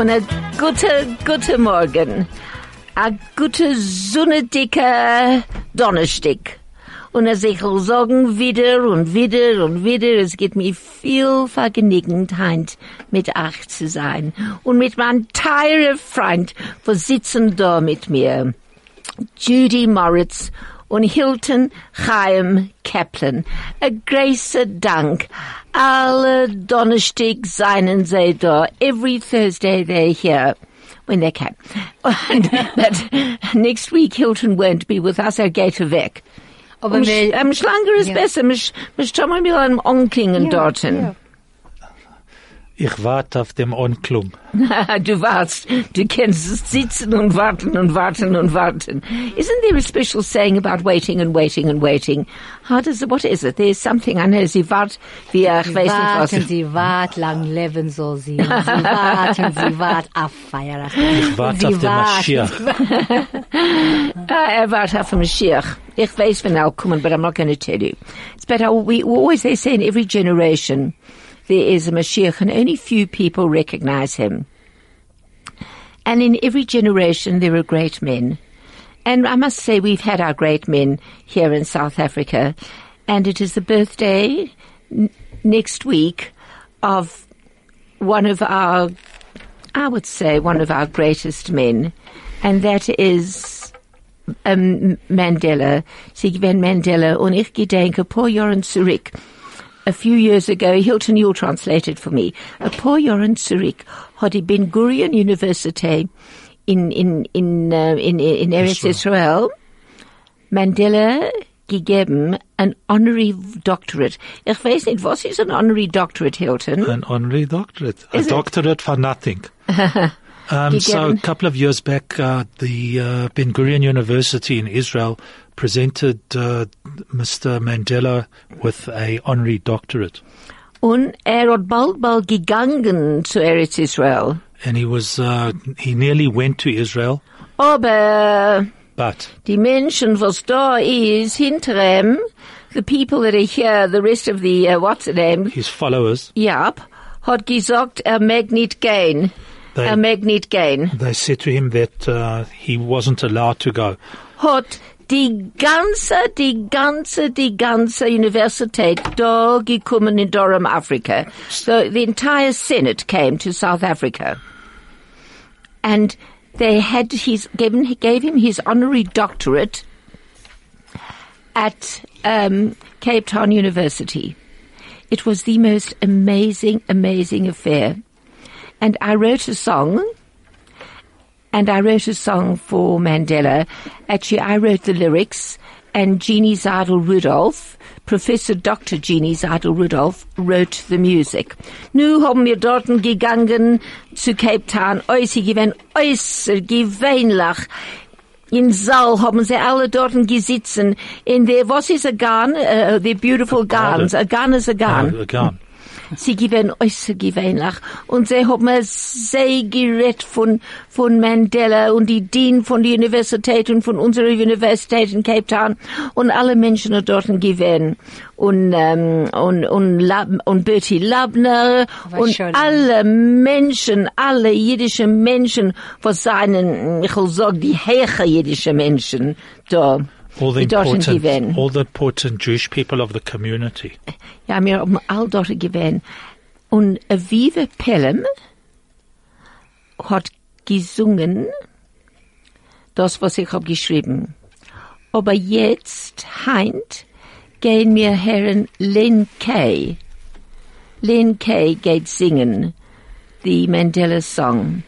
und a gute, gute Morgen. A gute sonnendicke Donnerstag. Und als ich sagen wieder und wieder und wieder, es gibt mir viel Vergnügenheit, mit euch zu sein. Und mit meinem teuren Freund, wo sitzen da mit mir. Judy Moritz und Hilton Chaim Kaplan. A großer Dank. Alle Donnerstag seien sie da. Every Thursday they're here. When they can. And that next week Hilton won't be with us, er geht weg. Aber Um, wir- um, Schlanger ist Ja. besser. Mich, mich schon mal wieder am Onklingen dorten. ja. Ich warte auf dem Onklung. du warst, du kennst sitzen und warten und warten und warten. Isn't there a special saying about waiting and waiting and waiting? How does it, what is it? There's something, I know, sie wart, wie, ich Sie weiß nicht was. warten, sie wart, lang leben soll sie. Sie warten, sie wart, auf Feier. Ich warte auf den Mashiach. Ah, er wart auf dem Mashiach. Ich weiß, wenn er kommen, but I'm not going to tell you. It's better, we always, they say in every generation, there is a Mashiach and only few people recognize him. And in every generation, there are great men. And I must say, we've had our great men here in South Africa. And it is the birthday next week of one of our, I would say, one of our greatest men. And that is um, Mandela. Sie Mandela. Und ich gedenke, paar Jahren zurück, a few years ago, Hilton, you'll translate it for me. A paar Jahren zurück hat die Ben Gurion University in, in, in, uh, in, in Eretz Israel Mandela gegeben an honorary doctorate. Ich weiß nicht, was ist ein honorary doctorate, Hilton? An honorary doctorate. Is a it? doctorate for nothing. um, so a couple of years back, uh, the uh, Ben Gurion University in Israel presented uh, Mr. Mandela with a honorary doctorate. Und er hat bald, bald gegangen zu Eretz Israel. And he was, uh, he nearly went to Israel, Aber but die Menschen, was da ist, hinter ihm, the people that are here, the rest of the, uh, what's the name? his followers, Ja, hat gesagt, er mag nicht gehen. They- Er mag nicht gehen. they said to him that uh, he wasn't allowed to go. Hat die ganze, die ganze, die ganze Universität da gekommen in Durham, Africa. So the entire Senate came to South Africa. And they had his, given, he gave him his honorary doctorate at um, Cape Town University. It was the most amazing, amazing affair. And I wrote a song, and I wrote a song for Mandela. Actually, I wrote the lyrics, and Jeannie Zaidel Rudolph, Professor Dr. Jeannie Zaidel Rudolph, wrote the music. Nu haben wir dorten gegangen zu Cape Town, äußer gewesen, äußer gewöhnlich. In Saal haben sie alle dorten gesitzen. In der, was ist a garn? Uh, the beautiful garns. A garn is a garn. Uh, again. Sie gewinnen äußer gewöhnlich. Und sie haben es sehr gerett von, von Mandela und die Dean von der Universität und von unserer Universität in Cape Town und alle Menschen dort gewinnen. Und, ähm, und, und, Lab, und Bertie Labner Was und schön. alle Menschen, alle jüdische Menschen, was seinen, ich will sagen, die heiche jüdische Menschen da. All the important, gewinnen. all the important Jewish people of the community. Ja, wir haben all dort gewesen. Und Aviva Pelham hat gesungen, das, was ich hab geschrieben. Aber jetzt, heint, gehen wir Herren Len Kay. Len Kay geht singen, die Mandela Song.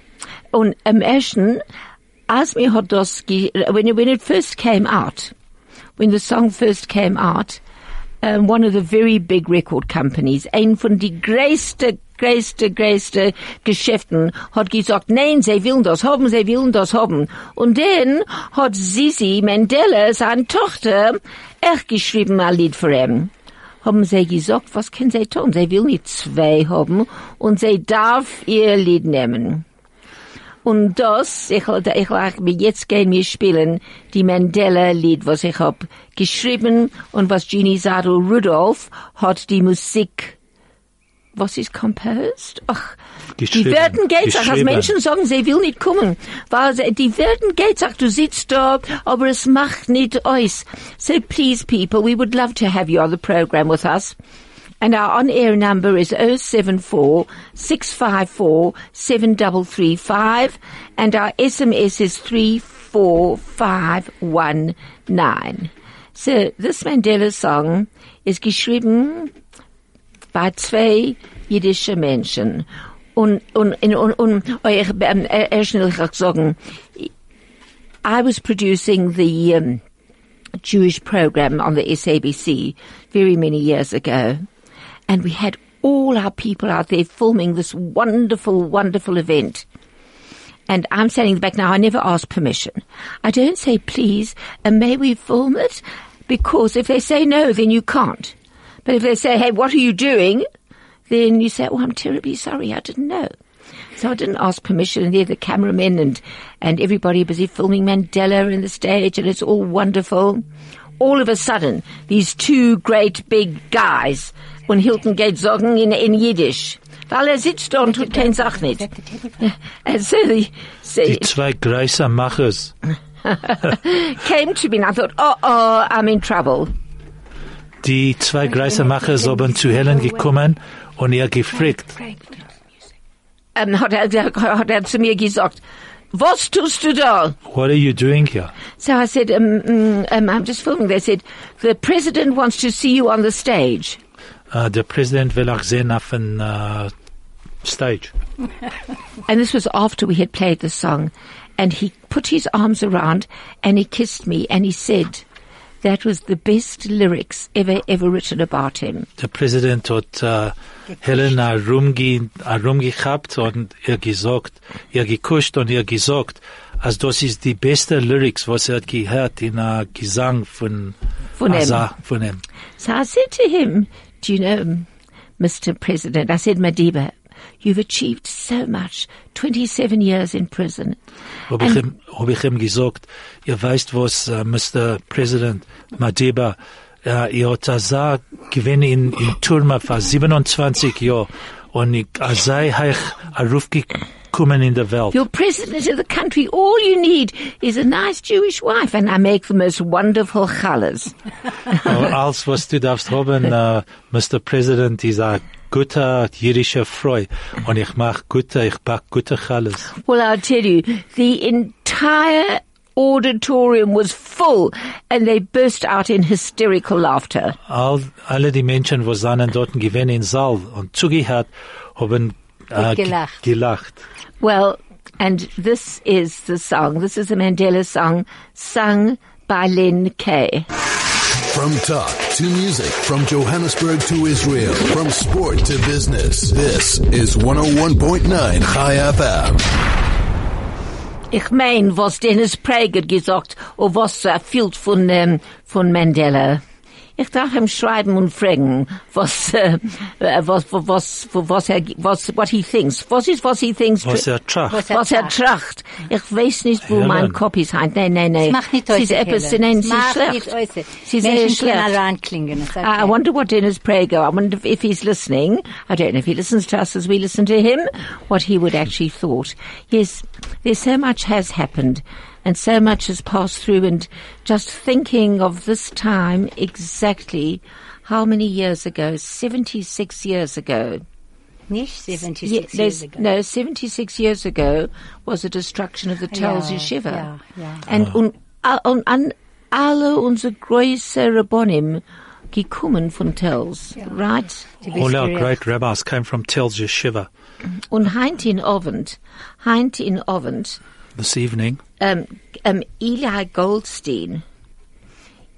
Und am ersten, das, ge when it, when it first came out, when the song first came out, um, one of the very big record companies, ein von die größte, größte, größte Geschäften, hat gesagt, nein, sie wollen das haben, sie wollen das haben. Und dann hat Sisi Mandela, seine Tochter, echt geschrieben ein Lied für ihn. Haben sie gesagt, was können sie tun? Sie will nicht zwei haben und sie darf ihr Lied nehmen. Und das, ich, ich lag mir jetzt gehen wir spielen die Mandela-Lied, was ich hab geschrieben und was Jeannie Zaidel Rudolph hat die Musik Was ist composed? Ach, die werden geht's auch, als Menschen sagen, sie will nicht kommen. Weil sie, die werden geht's auch, du sitzt da, aber es macht nicht aus. So please people, we would love to have you on the program with us. And our on-air number is 074 654 7335 and our SMS is 34519. So this Mandela song is geschrieben bei zwei jüdische Menschen. Und, und, und, und, sagen, I was producing the um, Jewish program on the SABC very many years ago, and we had all our people out there filming this wonderful, wonderful event. And I'm standing back now. I never ask permission. I don't say please, and may we film it? Because if they say no, then you can't. But if they say, hey, what are you doing? Then you say, oh, I'm terribly sorry. I didn't know. So I didn't ask permission, and there the cameramen and, and everybody busy filming Mandela in the stage, and it's all wonderful. All of a sudden, these two great big guys, when Hilton geht sagen in, in Yiddish, weil er sitzt da und tut kein Sach nicht. And so the, so Die zwei große Machers. came to me and I thought, oh, oh, I'm in trouble. Die zwei große Machers haben zu Helen gekommen und ihr gefragt, Ähm, hat, er, hat er zu mir gesagt, was tust du da? what are you doing here? So I said, um, mm, um, I'm just filming. They said, the president wants to see you on the stage. Uh, der Präsident will auch sehen auf uh, Stage. And this was after we had played the song. And he put his arms around and he kissed me and he said, that was the best lyrics ever, ever written about him. Der Präsident hat uh, Helen herumge herumgehabt und ihr gesagt, ihr gekuscht und ihr gesagt, als das ist die beste Lyrics, was er gehört in a Gesang von Von. Asa, von ihm. So I said to him, do you know, Mr. President, I said, Madiba, you've achieved so much. 27 years in prison. Hab ich, ihm, hab ich ihm gesagt, ihr weißt was, uh, Mr. President Madiba, uh, ihr hat Asa gewinn in, in Turma für 27 Jahre und ich, Asa heich gekommen in der Welt. You're president of the country. All you need is a nice Jewish wife, and I make the most wonderful challahs. Alles, was du darfst haben, uh, Mr. President, ist ein guter jüdischer Freu. Und ich ich Challes. Well, I'll tell you, the entire auditorium was full, and they burst out in hysterical laughter. All, alle die Menschen, wo seinen dort gewesen in Saal und zugehört, haben äh, ge- gelacht. gelacht. Well, and this is the song. This is a Mandela song sung by Len Kay. From talk to music, from Johannesburg to Israel, from sport to business. This is 101.9 Chai FM. Ich mein, was Dennis Prager gesagt, oder was er fühlt von, ähm, von Mandela. Ich darf ihm schreiben und fragen, was, äh, äh, was, was, was, was er, was, what he thinks. Was ist, was he thinks? Was er tracht. Was er was er tracht. tracht. Ich weiß nicht, wo Ja, mein Kopf ist. Nein, nein, nein. Es macht nicht Sie ist etwas, nein, sie ist macht schlecht. Sie ist sehr schlecht. können ranklingen. It's okay. I wonder what Dennis Prager, I wonder if he's listening. I don't know if he listens to us as we listen to him, what he would actually thought. Yes, there's so much has happened and so much has passed through and just thinking of this time exactly how many years ago? 76 years ago. Nicht 76 Ye- years ago. No, 76 years ago was the destruction of the Telz Ja, Yeshiva. ja, ja. And ah. un, a- un, an alle unsere große Rabbonim gekommen von Telz, right? All our great rabbis came from Telz Yeshiva Und heint in Ovent, heint in Ovent, this evening. um, um, Eli Goldstein,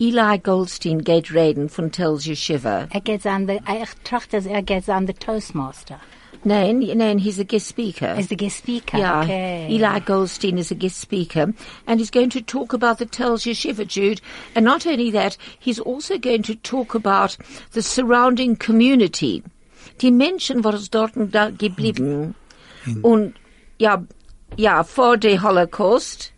Eli Goldstein geht reden von Telz Yeshiva. Er geht an der, ich trachte, dass er geht an der Toastmaster. Nein, nein, he's a guest speaker. As the guest speaker. Yeah, Okay. Eli Goldstein is a guest speaker, and he's going to talk about the Telz Yeshiva, Jude. And not only that, he's also going to talk about the surrounding community. Die Menschen, was dort da geblieben. Und, ja, ja, vor der Holocaust.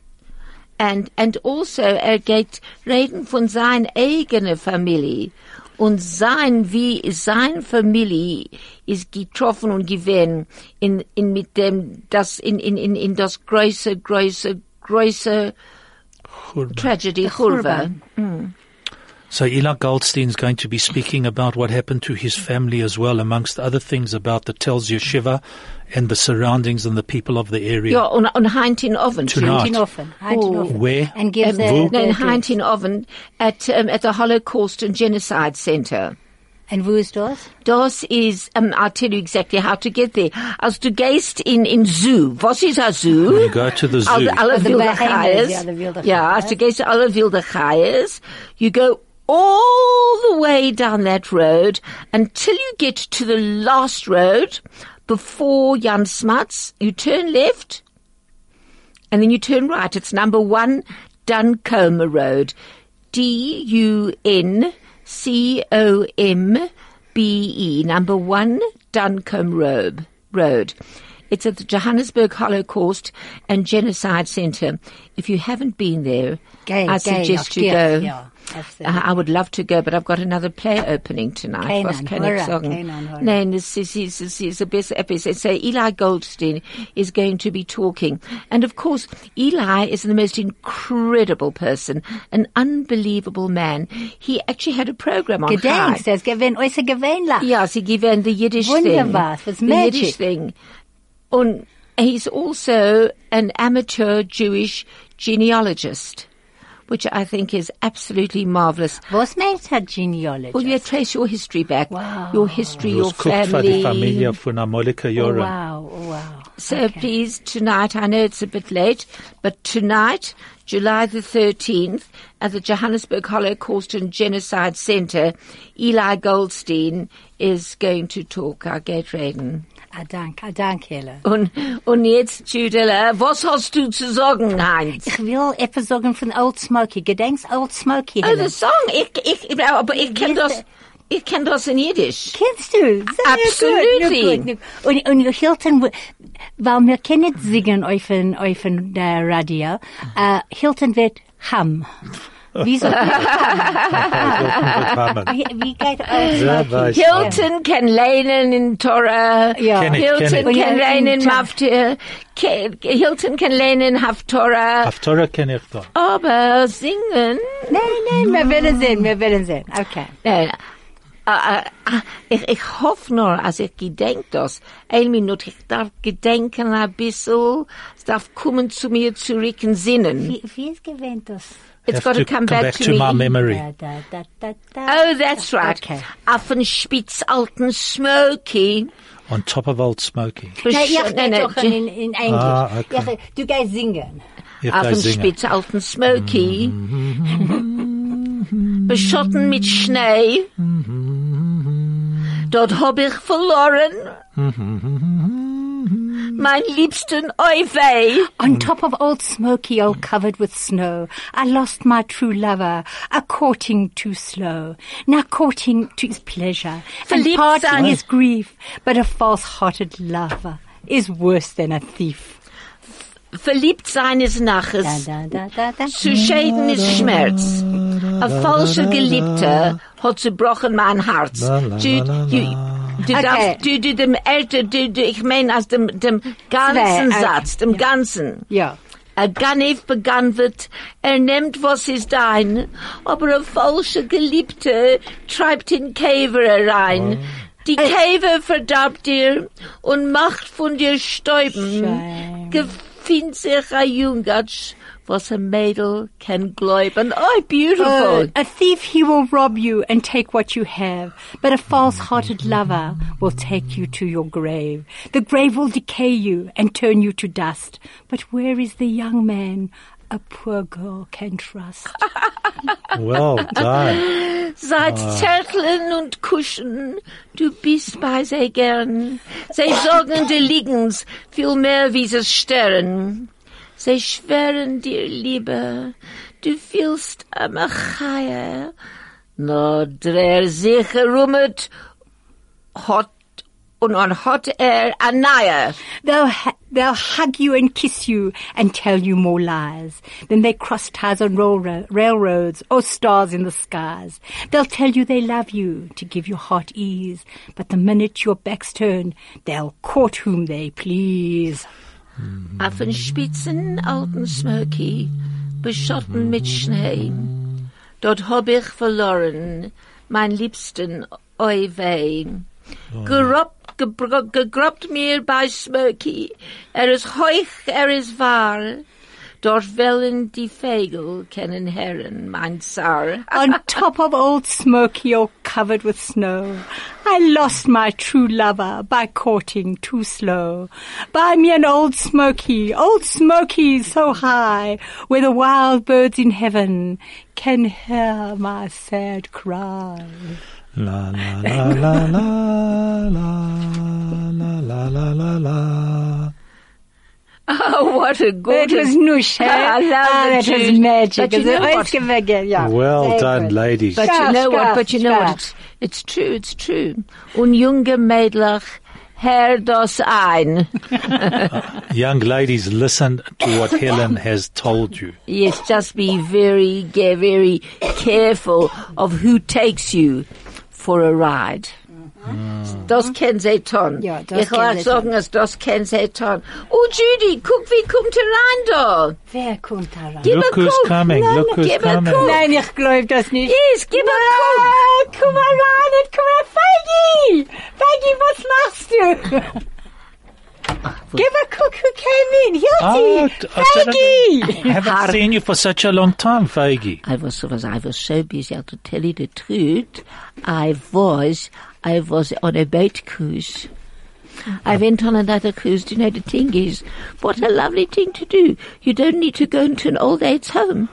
And, and also, er geht reden von seiner eigenen Familie. Und sein, wie, sein Familie ist getroffen und gewesen in, in, mit dem, das, in, in, in, in das große, große, große Tragedy, Churva. So Eli Goldstein is going to be speaking about what happened to his family as well, amongst other things about the Telz Yeshiva and the surroundings and the people of the area. Ja, und, und Heint in Oven. Tonight. Heintin offen. Heintin Oh. offen. Where? And give Um, the, no, in the- Oven at, um, at the Holocaust and Genocide Center. And wo ist das? Das is, um, I'll tell you exactly how to get there. Als du gehst in, in Zoo, was ist ein Zoo? You go to the zoo. Alle, alle the wilde Bahamas, Geiers. ja, the wilde als du gehst alle wilde Geiers, you go all the way down that road until you get to the last road before Jan Smuts. You turn left and then you turn right. It's number one Duncombe Road. D-U-N-C-O-M-B-E. Number one Duncombe Road. Road. It's at the Johannesburg Holocaust and Genocide Center. If you haven't been there, Gay, I gay, suggest you go. ja, absolutely. Uh, I would love to go, but I've got another play opening tonight. Kein Was kann ich sagen? Nein, ist, es ist, es ist a besser episode. So Eli Goldstein is going to be talking. And of course, Eli is the most incredible person, an unbelievable man. He actually had a program on Gedenkst, Chai. es gewinnt äußer gewöhnlich. Yes, he given the Yiddish Wunderbar, thing. it was the magic. Yiddish thing. And he's also an amateur Jewish genealogist, which I think is absolutely marvelous. Was meint a genealogist? Well, you trace your history back, Wow. your history, your was cooked for the family. Familie von Amolika oh, wow, oh, wow. So Okay. please, tonight, I know it's a bit late, but tonight, July the 13th, at the Johannesburg Holocaust and Genocide Center, Eli Goldstein is going to talk. I'll get reden. Ah, dank, ah, dank, Helle. Und, und jetzt, Judela, was hast du zu sagen, Heinz? Ich will etwas sagen von Old Smoky. Gedenkst Old Smoky, Oh, Helle? the song, ich, ich, aber ich kenn das, ich kenn das in Jiddisch. Kennst du? Nur- Und, und Hilton, weil wir können singen auf ein äh, Radio, äh, Hilton wird Ham. Wie soll wie, geht weiß. Hilton can lehnen in Torah. Ja. Hilton can Ja, lehnen in. Ke- Hilton can lehnen Haftorah. Haftorah kenne ich da. Aber singen? Nein, nein, wir werden sehen, wir werden sehen. Okay. Nein. Äh, äh, ich, ich hoffe nur, als ich gedenk das, ein Minute, ich darf gedenken ein bisschen, es darf kommen zu mir zurück in Sinnen. Wie, wie ist gewähnt das? It's Have got to to come back, to, my me. memory. Da, da, da, da, da. Oh, that's right. Okay. Auf den Spitz alten Smoky. On top of Old Smoky. Nein, ich Nein, nein, nein, doch in, in Englisch. Ah, okay. Ich, du gehst singen. Ich auf kann dem. Spitz alten Smoky. Beschotten mit Schnee. Dort hab ich verloren. mein liebsten Euwei. On top of Old Smoky, all covered with snow, I lost my true lover, a courting too slow. Now courting to his pleasure, and Verliebt parting sein. is grief, but a false-hearted lover is worse than a thief. Verliebt sein ist Naches. Zu schäden ist Schmerz. Ein falscher Geliebter hat zerbrochen mein Herz. Du, Okay. darfst, du, du, dem Älter, du, du, ich meine, aus dem, dem ganzen Zwei, okay. Satz, dem ganzen. Ja. Er Ganef begann wird, er nimmt was ist dein, aber ein falscher Geliebter treibt in Käfer herein. Die Käfer verdarbt dir und macht von dir Stäuben. Gefindt sich ein Jungatsch, was ein Mädel kann gläuben. Oh, beautiful. Uh, a thief he will rob you and take what you have, but a false-hearted lover will take you to your grave. The grave will decay you and turn you to dust. But where is the young man a poor girl can trust? Well done. Seit Zärteln und Kuschen, du bist bei sehr gern. Sie sorgen dir Liegens viel mehr wie sie Stern. Sie schweren dir Liebe, du fühlst am Achaia. No, der sich rummet, hat und hat er ein neuer. They'll, they'll hug you and kiss you and tell you more lies. Then they cross ties on railro- railroads or stars in the skies. They'll tell you they love you to give your heart ease. But the minute your back's turned, they'll court whom they please. Auf den spitzen alten Smoky, beschotten mit Schnee. Dort hab ich verloren, mein Liebsten, oi weh. Gerobt, gebro- gegrobt mir bei Smoky, er ist heuch, er ist wahr. Dort wellen die Vögel kennen Herren, mein Zar. on top of old Smoky all covered with snow. I lost my true lover by courting too slow. Buy me an old Smoky, old Smoky so high, where the wild birds in heaven can hear my sad cry. La la la la la la la la la la. Oh, what a That good was nush, eh? I love ah, the that was magic. But you know It's what? gewesen, yeah. Well Very done, good. ladies. But Scarf, you know what? But you know what? It's, it's true. It's true. Und junge Mädlach, hör das ein. Young ladies, listen to what Helen has told you. yes, just be very, very careful of who takes you for a ride. Das kennen sie tun. Ja, das ich sie sagen, dass das kennen sie tun. Oh, Judy, guck, wie kommt er rein da? Wer kommt da rein? Gib Look a who's guck. coming, Nein, look who's gib a coming. Nein, ich glaub das nicht. Yes, gib a guck. Ah, komm mal rein und komm mal, Feigi! Feigi, was machst du? Give a cook who came in. Oh, Hilti! I didn't- Feigi! I haven't seen you for such a long time, Feige. I was, was I was so busy to tell you the truth. I was I was on a boat cruise. I ah. went on another cruise. Do you know the thing is, what a lovely thing to do. You don't need to go into an old age home.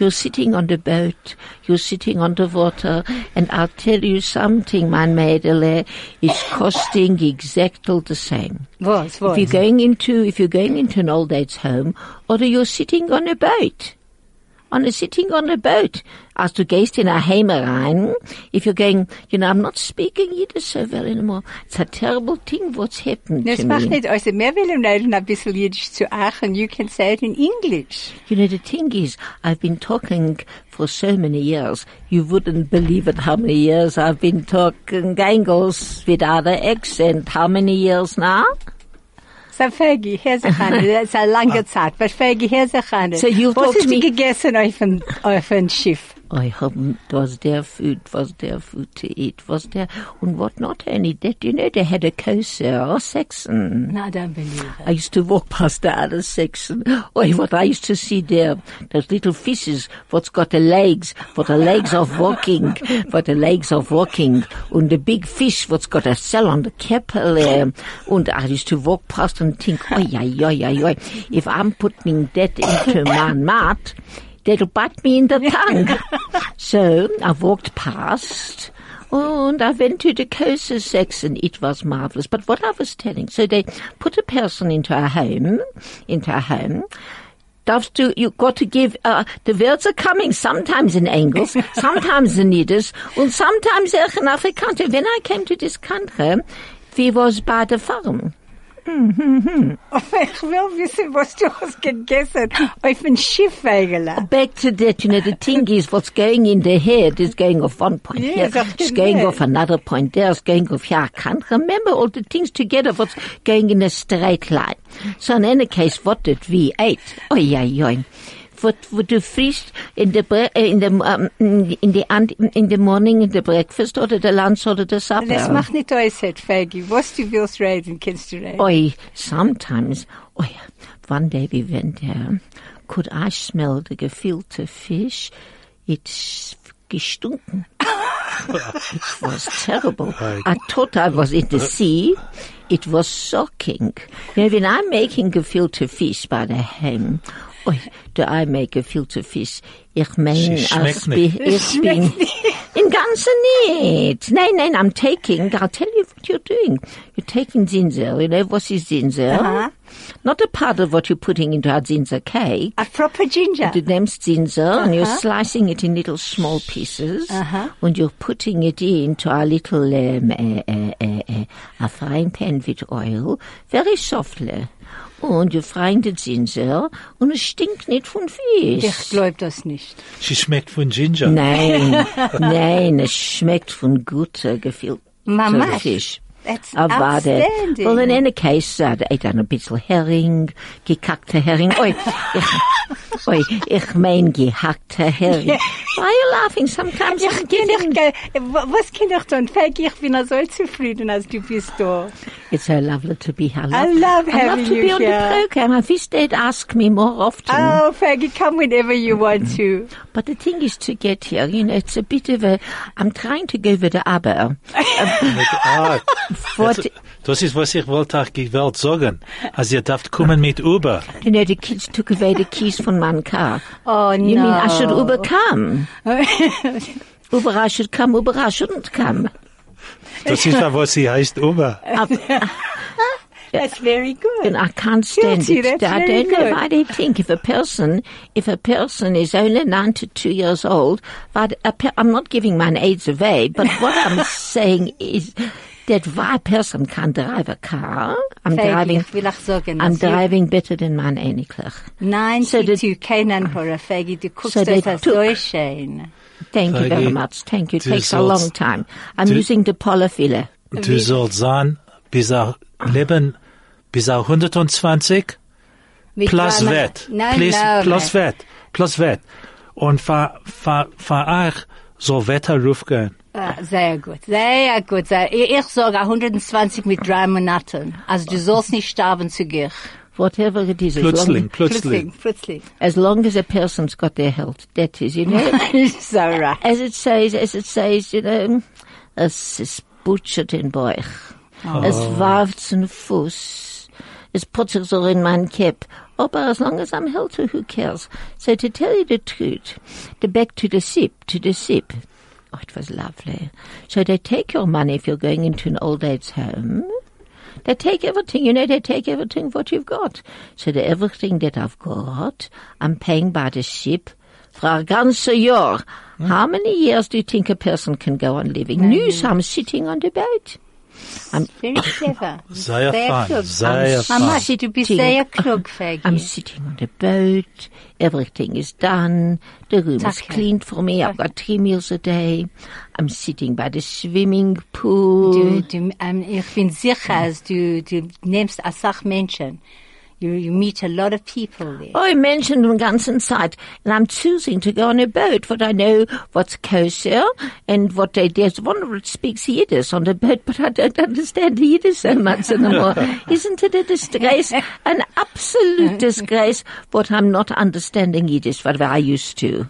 You're sitting on the boat, you're sitting on the water, and I'll tell you something, my Mädele, is costing exactly the same. Was, was? If you're going into, if you're going into an old age home, or you're sitting on a boat, on a sitting on a boat, as du gehst in a Heime rein, if you're going, you know, I'm not speaking Yiddish so well anymore. It's a terrible thing what's happened to me. nicht, also mehr will ich reden ein bisschen Jiddisch zu Aachen. You can say it in English. You know, the thing is, I've been talking for so many years. You wouldn't believe it how many years I've been talking Gangles without an accent. How many years now? So Fergie, here's a eine Chane. Das ist eine lange Zeit. Aber Fergie, hier ist eine So you've talked to me gegessen auf dem, auf dem Schiff? I hope was there food, was there food to eat, was there, and what not only that, you know, they had a kosher or section. Na, dann believe it. I used to walk past the other section. Oh, what I used to see there, those little fishes, what's got the legs, what the legs of walking, what the legs of walking, and the big fish, what's got a cell on the keppel, and I used to walk past and think, oi, oi, oi, oi, oi, if I'm putting that into my mouth, that'll bite me in the tongue. so I walked past, and I went to the kosher section. It was marvelous. But what I was telling, so they put a person into a home, into a home. Darfst du, you got to give, uh, the words are coming sometimes in English, sometimes in Yiddish, and sometimes auch in Afrikaans. When I came to this country, we was by the farm. Ich will wissen, was du hast gegessen auf ein Schiff. Back to that, you know, the thing is what's going in the head is going off one point Yeah, here, it's going off another point there, it's going off here. I can't remember all the things together, what's going in a straight line. So in any case, what did we eat? Oh, yeah, yeah. What would you frisst in the bre- uh, in the um, in the and in the morning in the breakfast or the lunch or the supper? Das macht nicht äußert, Feigi. Was du willst reden, kannst du reden. Oi, sometimes, oi, one day we went there, could I smell the gefilte fish? It's gestunken. it was terrible. I thought I was in the sea. It was shocking. You know, when I'm making gefilte fish by the ham, oi, do I make gefilte fish? Ich mein, Sie schmeckt als nicht. bi- ich bin, in Ganzen nicht. Nein, nein, I'm taking, I'll tell you what you're doing. You're taking ginger, you know, what is ginger? Uh-huh. Not a part of what you're putting into a ginger cake. A proper ginger. The name's ginger, and you're slicing it in little small pieces, Uh-huh. and you're putting it into a little um, uh, uh, uh, uh. A frying pan with oil, very softly. Und you frying the ginger und es stinkt nicht von Fisch. Ich glaub das nicht. Sie schmeckt von Ginger. Nein, nein, es schmeckt von guter, Mamash. Fisch. That's Aber der, outstanding. well, in any case, uh, ich dann ein bisschen Hering, gekackter Hering. Oi, ich, oi, ich mein gehackter Hering. Why are you laughing? Sometimes I'm Ich bin giving, ich, was kann ich tun? Peggy, ich bin so zufrieden, als du bist da. it's so lovely to be here. I love I love having to you be on the program. I wish they'd ask me more often. Oh, Peggy, come whenever you want to. But the thing is to get here, you know, it's a bit of a, I'm trying to go with the aber. Ah, What, das, das ist, was ich wollte auch gewollt sagen. Also ihr dürft kommen mit Uber. you know, the kids took away the keys from my car. Oh, You no. mean I should Uber come? Uber I should come, Uber I shouldn't come. Das ist ja, was sie heißt Uber. That's very good. And I can't stand Guilty, it. that's I very don't know good. why they think if a person, if a person is only 92 years old, but a pe- I'm not giving my age away, but what I'm saying is that why a person can drive a car, I'm driving, ich will auch sagen, I'm driving better than mein Ähnlichlich. Nein, So so the- keinen Horror, Peggy, du guckst So das so schön. Thank you very much. Thank you. It takes a long time. I'm du- using the polyfiller. Du sollst sein, bis er leben, bis er 120, Mit plus. Nein, plus, plus Wett. Plus Wett. Und für, für, für euch soll Wetter raufgehen. Ah, Sehr gut, sehr gut. Sehr, ich ich sage 120 mit drei Monaten. Also du sollst nicht sterben zu gehen. Whatever it is, as Plötzlich, long, plötzlich. plötzlich. as long as a person's got their health, that is, you know. so right. as it says, as it says, you know, es ist butchert in Bauch. Es warft in Fuß. Es putzt so in mein Cap. But as long as I'm healthy, who cares? So to tell you the truth, the back to the sip, to the sip. Oh, it was lovely. So they take your money if you're going into an old age home. They take everything, you know, they take everything what you've got. So the everything that I've got, I'm paying by the ship for a ganze Jahr. How hmm? many years do you think a person can go on living? News, I'm sitting on the boat. I'm, Very clever. Sehr fein, klug. sehr fein. Mama, du bist sehr klug, Peggy. I'm sitting on the boat. Everything is done. The room is Okay. cleaned for me. I've got three meals a day. I'm sitting by the swimming pool. Du, du, ähm, ich bin sicher, als du, du nimmst als Sachmenschen. You, you meet a lot of people there. I mentioned den ganzen Zeit, and I'm choosing to go on a boat, but I know what's kosher and what they there's one that speaks Yiddish on the boat, but I don't understand Yiddish so much anymore. Isn't it a disgrace? An absolute disgrace, but I'm not understanding Yiddish, what I used to.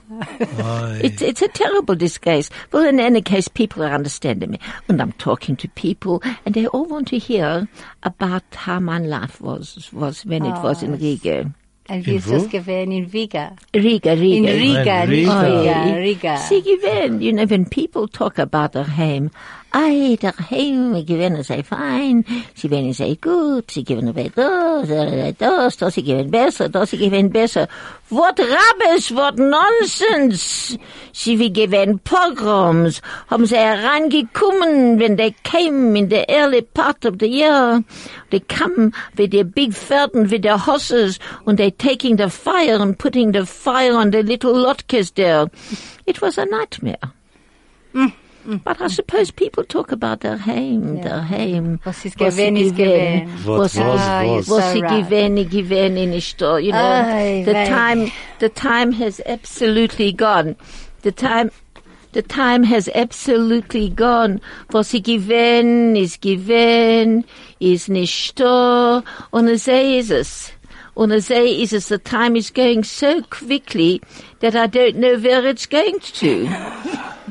It's, it's a terrible disgrace. Well, in any case, people are understanding me. And I'm talking to people, and they all want to hear about how my life was, was when it was in Riga. Und wie ist wo? das gewesen in Riga? Riga, In Riga. Riga, In nicht Riga. Riga, Riga. Sie gewähren, you know, when people talk about their home, ei, sie gewähren sehr fein, sie gewähren sehr gut, sie gewähren aber das, das, das, sie gewähren besser, das, sie gewähren besser. What rubbish, what nonsense! Sie wie gewähren pogroms, haben sie herangekommen, when they came in the early part of the year. They come with their big pferden, with their horses, and they taking the fire and putting the fire on the little lotkes there. It was a nightmare. Mm. But I suppose people talk about their home, their home. Was ist was sie gewesen, ist gewähren, gewesen. Was, was was, Ah, was? you're was so sie right. gewähne, gewähne nicht da, you know. Ay, the vey. time, the time has absolutely gone. The time, the time has absolutely gone. Was sie gewähne, ist gewähne, ist nicht da, und so ist es. Und so is es, the time is going so quickly that I don't know where it's going to.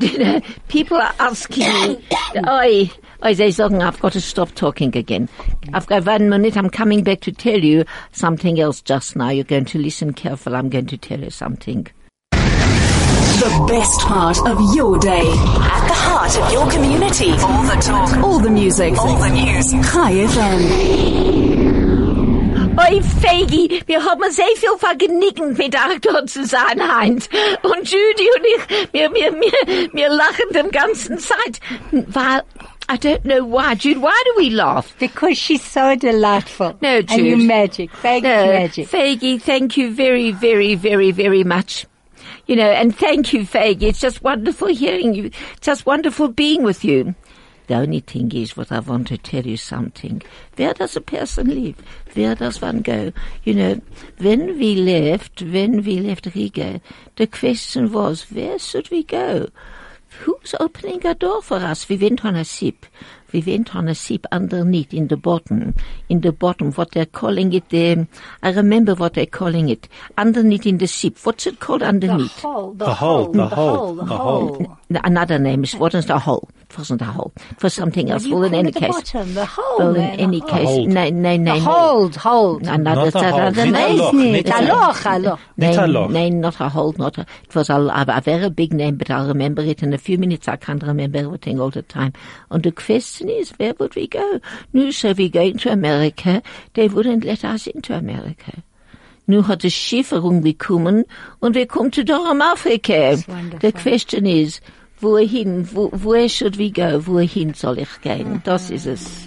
people are asking me, oi, oi, they I've got to stop talking again. I've got one minute, I'm coming back to tell you something else just now. You're going to listen careful, I'm going to tell you something. The best part of your day. At the heart of your community. All the talk. All the music. All the news. Chai FM. Oi, Fegi, wir haben sehr viel Vergnügen mit dort zu sein, Heinz. Und Judy und ich, wir, wir, wir, wir lachen den ganzen Zeit. Weil I don't know why. Jude, why do we laugh? Because she's so delightful. No, And you're magic. Thank No, you, magic. Faggy, thank you very, very, very, very much. You know, and thank you, Faggy. It's just wonderful hearing you. It's just wonderful being with you. The only thing is what I want to tell you something. Where does a person live? Where does one go? You know, when we left, when we left Riga, the question was, where should we go? Who's opening a door for us? We went on a ship. We went on a ship underneath in the bottom, in the bottom, what they're calling it, um, I remember what they're calling it, underneath in the ship. What's it called underneath? The underneath? hole, the, The hole, the hole, the the hole. hole. N- Another name. It wasn't a hole. It wasn't a hole. For something else. Well, in any the case. bottom, the hole, Well, in any the case. Hold. No, no, no. The no. hold, hold. Another, Not a hole. another name. loch, Nicht nicht a a loch, a loch. Nicht a Nein, loch. nein, not a hold, not a, it was a, a, a very big name, but I'll remember it in a few minutes. I can't remember everything all the time. And the question is, where would we go? No, so we going to America. They wouldn't let us into America. Nu hat es Schieferung bekommen und wir kommen zu Afrika. wonderful. The question is, wohin, wo, where should we go? Wohin soll ich gehen? Das ist es.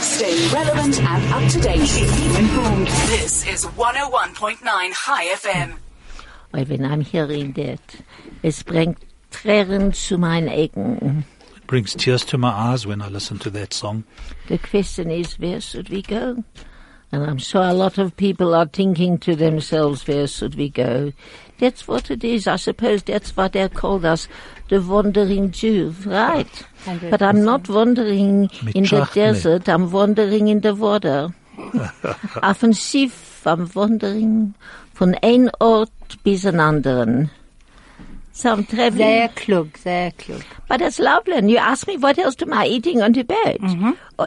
Stay relevant and up to date. Keep you informed. This is 101.9 High FM. Weil wenn I'm hearing that, es bringt Tränen zu meinen Augen. It brings tears to my eyes when I listen to that song. The question is, where should we go? And I'm sure a lot of people are thinking to themselves, where should we go? That's what it is. I suppose that's what they called us, the wandering Jew, right? But I'm not wandering in the desert, I'm wandering in the water. Auf dem Schiff, I'm wandering von ein Ort bis an anderen. So I'm traveling. Sehr klug, sehr klug. But it's lovely. And you ask me what else am I eating on the boat? Oh,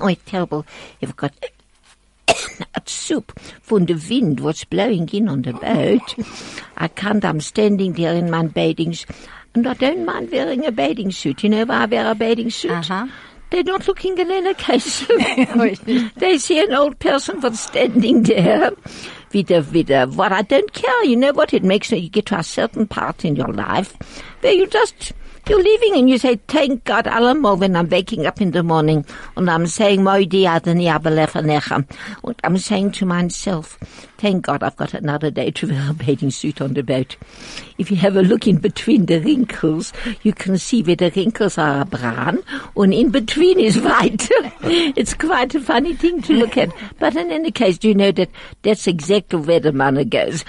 oh, it's terrible. You've got a soup from the wind was blowing in on the boat. I can't, I'm standing there in my bathing suit. And I don't mind wearing a bathing suit. You know why I wear a bathing suit? Uh-huh. They're not looking in any case. they see an old person was standing there with a, what I don't care. You know what? It makes you get to a certain part in your life where you just, you're leaving and you say, thank God allemal when I'm waking up in the morning and I'm saying. And I'm saying to myself, thank God I've got another day to wear a bathing suit on the boat. If you have a look in between the wrinkles, you can see where the wrinkles are brown and in between is white. it's quite a funny thing to look at. But in any case, do you know that that's exactly where the money goes?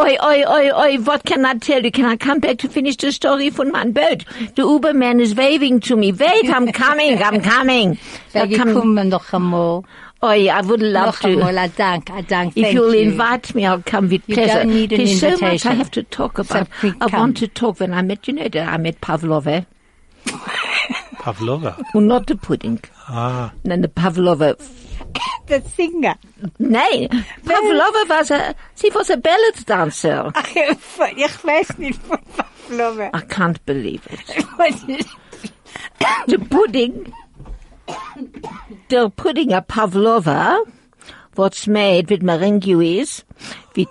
Oi, oi, oi, oi, what can I tell you? Can I come back to finish the story from my boat? The Uberman is waving to me. Wait, I'm coming, I'm coming. I'm coming. komm noch. Oi, I would love Noch einmal, to. a dank, a dank. If you'll you. invite me, I'll come with You pleasure. don't need an There's so much I have to talk about. please I come. want to talk when I met, you know, that I met Pavlova. Pavlova. Well, not the pudding. Ah, And the Pavlova. The singer. Nein, Pavlova was a, she was a ballet dancer. Ach, ich weiß nicht von Pavlova. I can't believe it. the pudding, the pudding a Pavlova, what's made with meringues, with,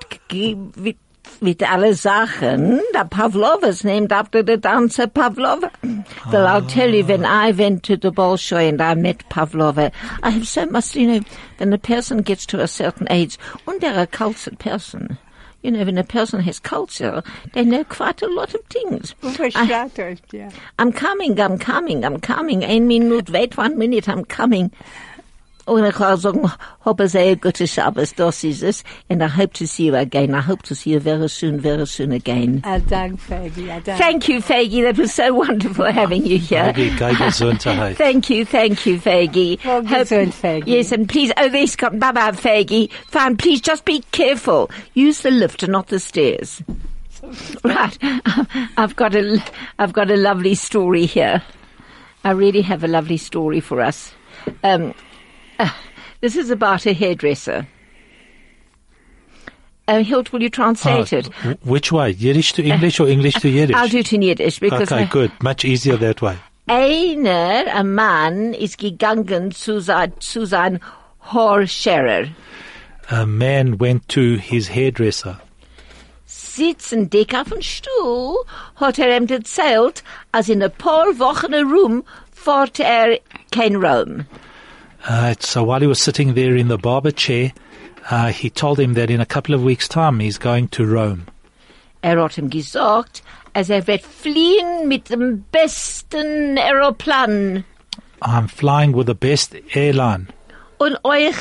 with, with alle Sachen. The Pavlova is named after the dancer Pavlova. Well, I'll tell you, when I went to the Bolshoi and I met Pavlova, I have so much, you know, when a person gets to a certain age, and they're a cultured person, you know, when a person has culture, they know quite a lot of things. I- Verstaat euch, ja. I'm coming, I'm coming, I'm coming. Ein Minute, wait one minute, I'm coming. Und ich will sagen, habe sehr gute Shabbos, das ist es. And I hope to see you again. I hope to see you very soon, very soon again. A dank, Faggy, a dank. Thank you, Faggy. That was so wonderful having you here. Faggy, geh Gesundheit. Thank you, thank you, Faggy. Well, gesund, Faggy. Yes, and please, oh, there's come, bye bye, Faggy. Fine, please just be careful. Use the lift and not the stairs. Right, I've got a, I've got a lovely story here. I really have a lovely story for us. Um, uh, this is about a hairdresser. Uh, Hilt, will you translate Ah, it? which way? Yiddish to English or English to Yiddish? I'll do it in Yiddish because okay, I- good. Much easier that way. Einer, ein Mann, is gegangen zu sein, zu sein Haarscherer. A man went to his hairdresser. sitzen dick auf dem Stuhl, hat er ihm erzählt, als in ein paar Wochen rum fährt er kein Raum. Uh, so while he was sitting there in the barber chair, uh, he told him that in a couple of weeks' time he's going to Rome. Er hat ihm gesagt, als er wird fliehen mit dem besten Aeroplan I'm flying with the best airline und euch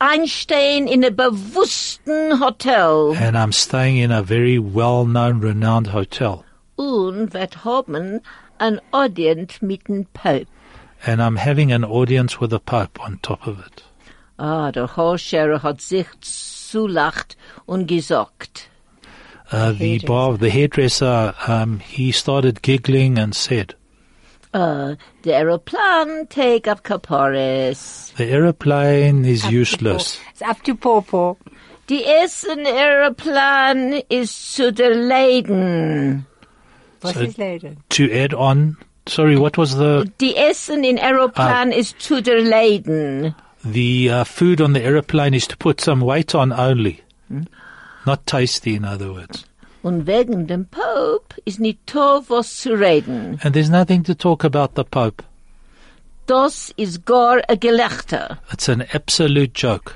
einstehen in einem bewussten Hotel and I'm staying in a very well-known, renowned hotel. und wird haben ein Audience mit dem Pope. And I'm having an audience with the Pope on top of it. Ah, der Haarscherer hat sich zulacht und gesagt, Uh, the bar, the hairdresser, um, he started giggling and said, uh, der Aeroplan take up Kaporis. the aeroplane is useless. It's up to Popo. The ersten Aeroplan ist zu der Leiden. What So- is later? To add on, sorry, what was the, Die Essen in Aeroplan ist zu der Leiden. the uh, food on the aeroplane is to put some weight on only. Not tasty, in other words. Und wegen dem Pope ist nicht toll was zu reden. And there's nothing to talk about the Pope. Das ist gar ein Gelächter. It's an absolute joke.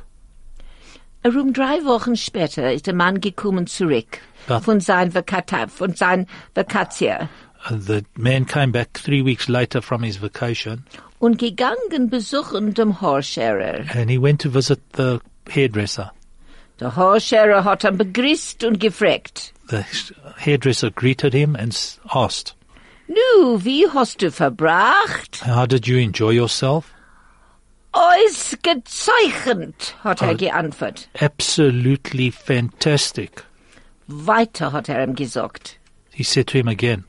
Rum drei Wochen später ist der Mann gekommen zurück Ja. von sein Vakata, von sein Vakatia Uh, the man came back three weeks later from his vacation und gegangen besuchen dem Haarscherer. and he went to visit the hairdresser. Der Haarscherer hat ihn begrüßt und gefragt. The hairdresser greeted him and asked, Nu, wie hast du verbracht? How did you enjoy yourself? Ausgezeichnet, hat er Oh. geantwortet. Absolutely fantastic. Weiter hat er ihm gesagt. He said to him again,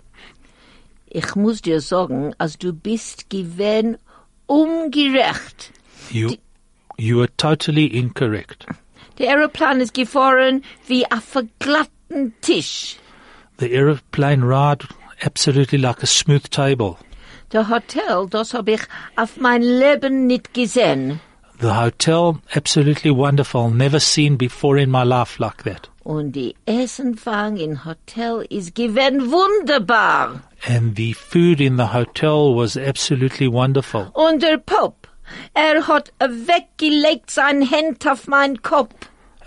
Ich muss dir sagen, als du bist gewesen ungerecht. You, you are totally incorrect. Der Aeroplan ist gefahren wie auf verglatten Tisch. The aeroplane ride absolutely like a smooth table. Der Hotel, das hab ich auf mein Leben nicht gesehen. The hotel, absolutely wonderful. Never seen before in my life like that. Und die Essenfang im Hotel ist gewesen wunderbar. And the food in the hotel was absolutely wonderful. Und der Pope, er hat weggelegt sein Hand auf meinen Kopf.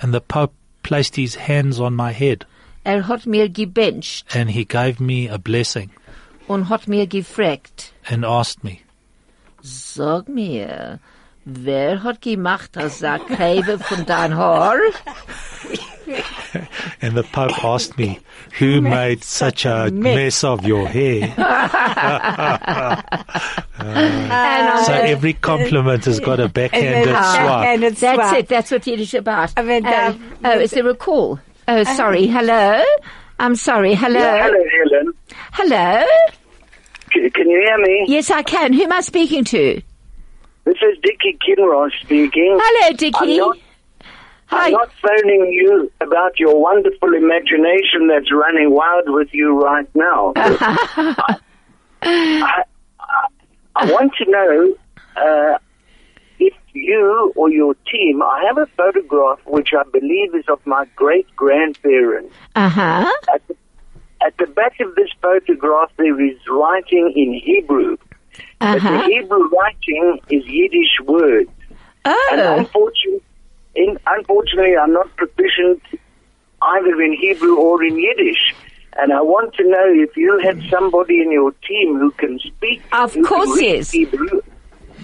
And the Pope placed his hands on my head Er hat mir gebencht and he gave me a blessing und hat mir gefragt, and asked me, sag mir, wer hat gemacht das Sackhebe von dein Haar? and the Pope asked me, who made such a mess of your hair? And So every compliment has got a backhanded swap. And it's That's swap. it. That's what Yiddish about. I mean, oh, that- oh, is there a call? Oh, sorry. Hello. I'm sorry. Hello. Yeah, hello, Helen. Hello. C- Can you hear me? Yes, I can. Who am I speaking to? This is Dickie Kinross speaking. Hello, I'm Dickie. Hi. I'm not phoning you about your wonderful imagination that's running wild with you right now. I, I, I want to know uh, if you or your team, I have a photograph which I believe is of my great grandparents. Uh huh. At the, at the back of this photograph, there is writing in Hebrew. Uh But the. Hebrew writing is Yiddish words. And Oh. unfortunately, in, unfortunately, I'm not proficient either in Hebrew or in Yiddish. And I want to know if you have somebody in your team who can speak, Of course, yes. Hebrew,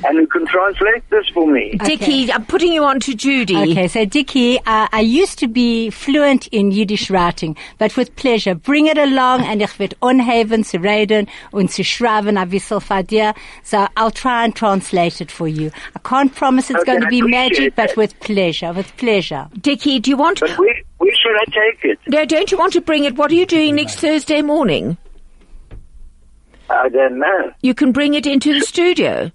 and who can translate this for me. Dickie, I'm putting you on to Judy. Okay, so Dickie, uh, I used to be fluent in Yiddish writing, but with pleasure. Bring it along and ich wird unhaven zu reden und zu schreiben a bissel dir. So I'll try and translate it for you. I can't promise it's Okay, going to be appreciate magic, but with pleasure, with pleasure. Dickie, do you want? But where, where should I take it? No, don't you want to bring it? What are you doing next Thursday morning? I don't know. You can bring it into the studio.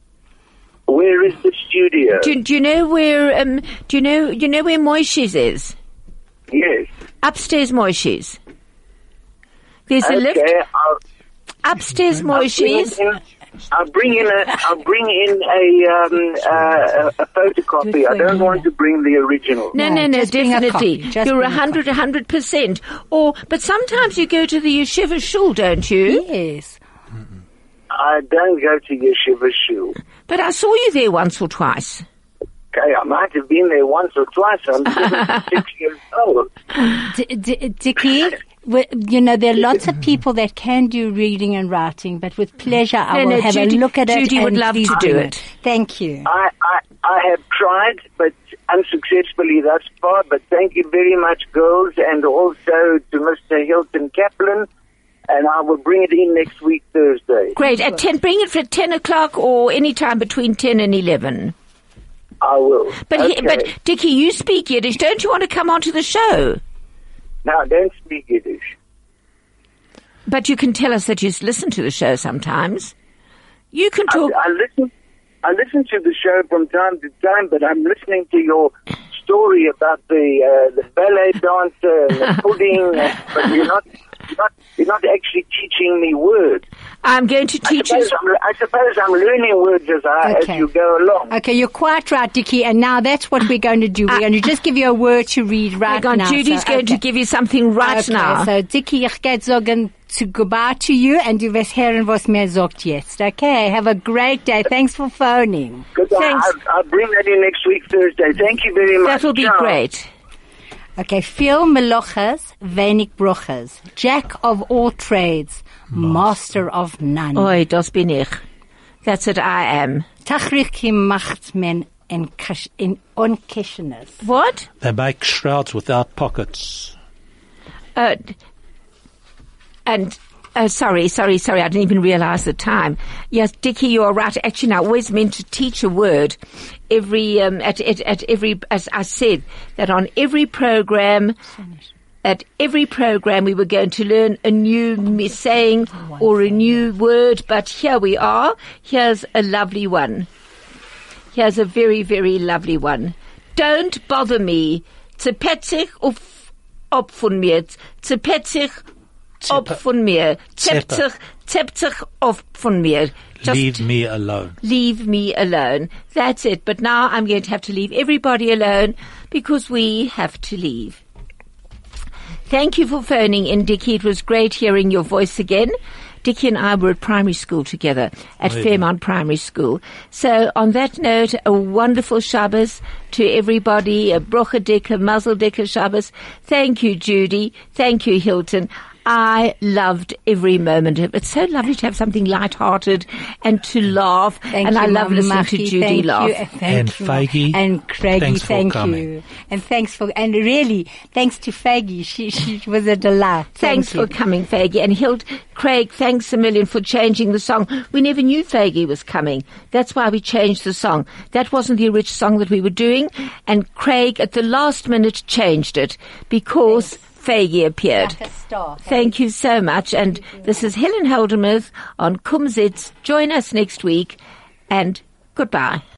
Where is the studio? Do, do you know where? Um, do you know? You know where Moishes is? yes. Upstairs, Moishes. There's a lift Okay. I'll, upstairs, I'll Moishes. I'll bring in a, I'll bring in a, um, uh, a, a photocopy. I don't want to bring the original. No, No, no, no, just bring a definitely. You're a a hundred, a hundred percent. Or, but sometimes you go to the yeshiva shul, don't you? Yes. I don't go to Yeshiva Shul. But I saw you there once or twice. Okay, I might have been there once or twice. I'm 76 years old. D- D- Dickie, you know, there are lots of people that can do reading and writing, but with pleasure I No, will no, have Judy- a look at it. Judy would love to do bring it. Thank you. I, I, I have tried, but unsuccessfully thus far. But thank you very much, girls, and also to Mr. Hilton Kaplan. And I will bring it in next week, Thursday. Great. At 10, bring it for 10 o'clock or any time between 10 and 11. I will. But, okay. he, but Dickie, you speak Yiddish. Don't you want to come onto the show? now, don't speak Yiddish. But you can tell us that you listen to the show sometimes. You can talk. I listen. I listen to the show from time to time, but I'm listening to your story about the uh, the ballet dancer and the pudding. but you're not, you're not actually teaching me words. I'm going to I teach you. I'm, I suppose I'm learning words as I Okay. as you go along. Okay, you're quite right, Dickie, and now that's what we're going to do. We're ah. going to just give you a word to read right on, now. Judy's So, going to give you something right okay, now. So, Dickie, ich geht sagen to goodbye to you, and du wirst hören, was mir sagt jetzt. Okay, have a great day. Thanks for phoning. Good. Thanks. I'll, I'll bring that in next week, Thursday. Thank you very much. That'll be Ciao. great. Okay, viel meloches, wenig bruches. Jack of all trades, master of none. Oi, das bin ich. That's what I am. Tachrich macht men in, kash- in unkishness. What? They make shrouds without pockets. Uh, and uh, sorry, sorry, sorry. I didn't even realize the time. Yes, Dickie, you're right. Actually, I always meant to teach a word every um, at, at at every. As I said, that on every program. At every program, we were going to learn a new saying or a new word, but here we are. Here's a lovely one. Here's a very, very lovely one. Don't bother me. Zepet sich auf, von mir. Sich ob Zeppe- von mir. Zeppe. sich, zept sich auf von mir. Just Leave me alone. leave me alone. That's it. But now I'm going to have to leave everybody alone because we have to leave. Thank you for phoning in, Dickie. It was great hearing your voice again. Dickie and I were at primary school together at Really? Fairmount Primary School. So on that note, a wonderful Shabbos to everybody, a brocha dick, a muzzle dick, a Shabbos. Thank you, Judy. Thank you, Hilton. I loved every moment of it. It's so lovely to have something light-hearted and to laugh. Thank and you, I love Mama listening Machi. to Judy thank laugh. You. Thank And you, Feige, and Craigie, thanks for thank coming. you, and thanks for and really thanks to Faggy. She she was a delight. Thanks Thank for coming, Faggy. And Hild, Craig, thanks a million for changing the song. We never knew Faggy was coming. That's why we changed the song. That wasn't the original song that we were doing. And Craig, at the last minute, changed it because Faggy appeared. Like a star. Thank you so much. And this is Helen Holdermuth on Kumzits. Join us next week and goodbye.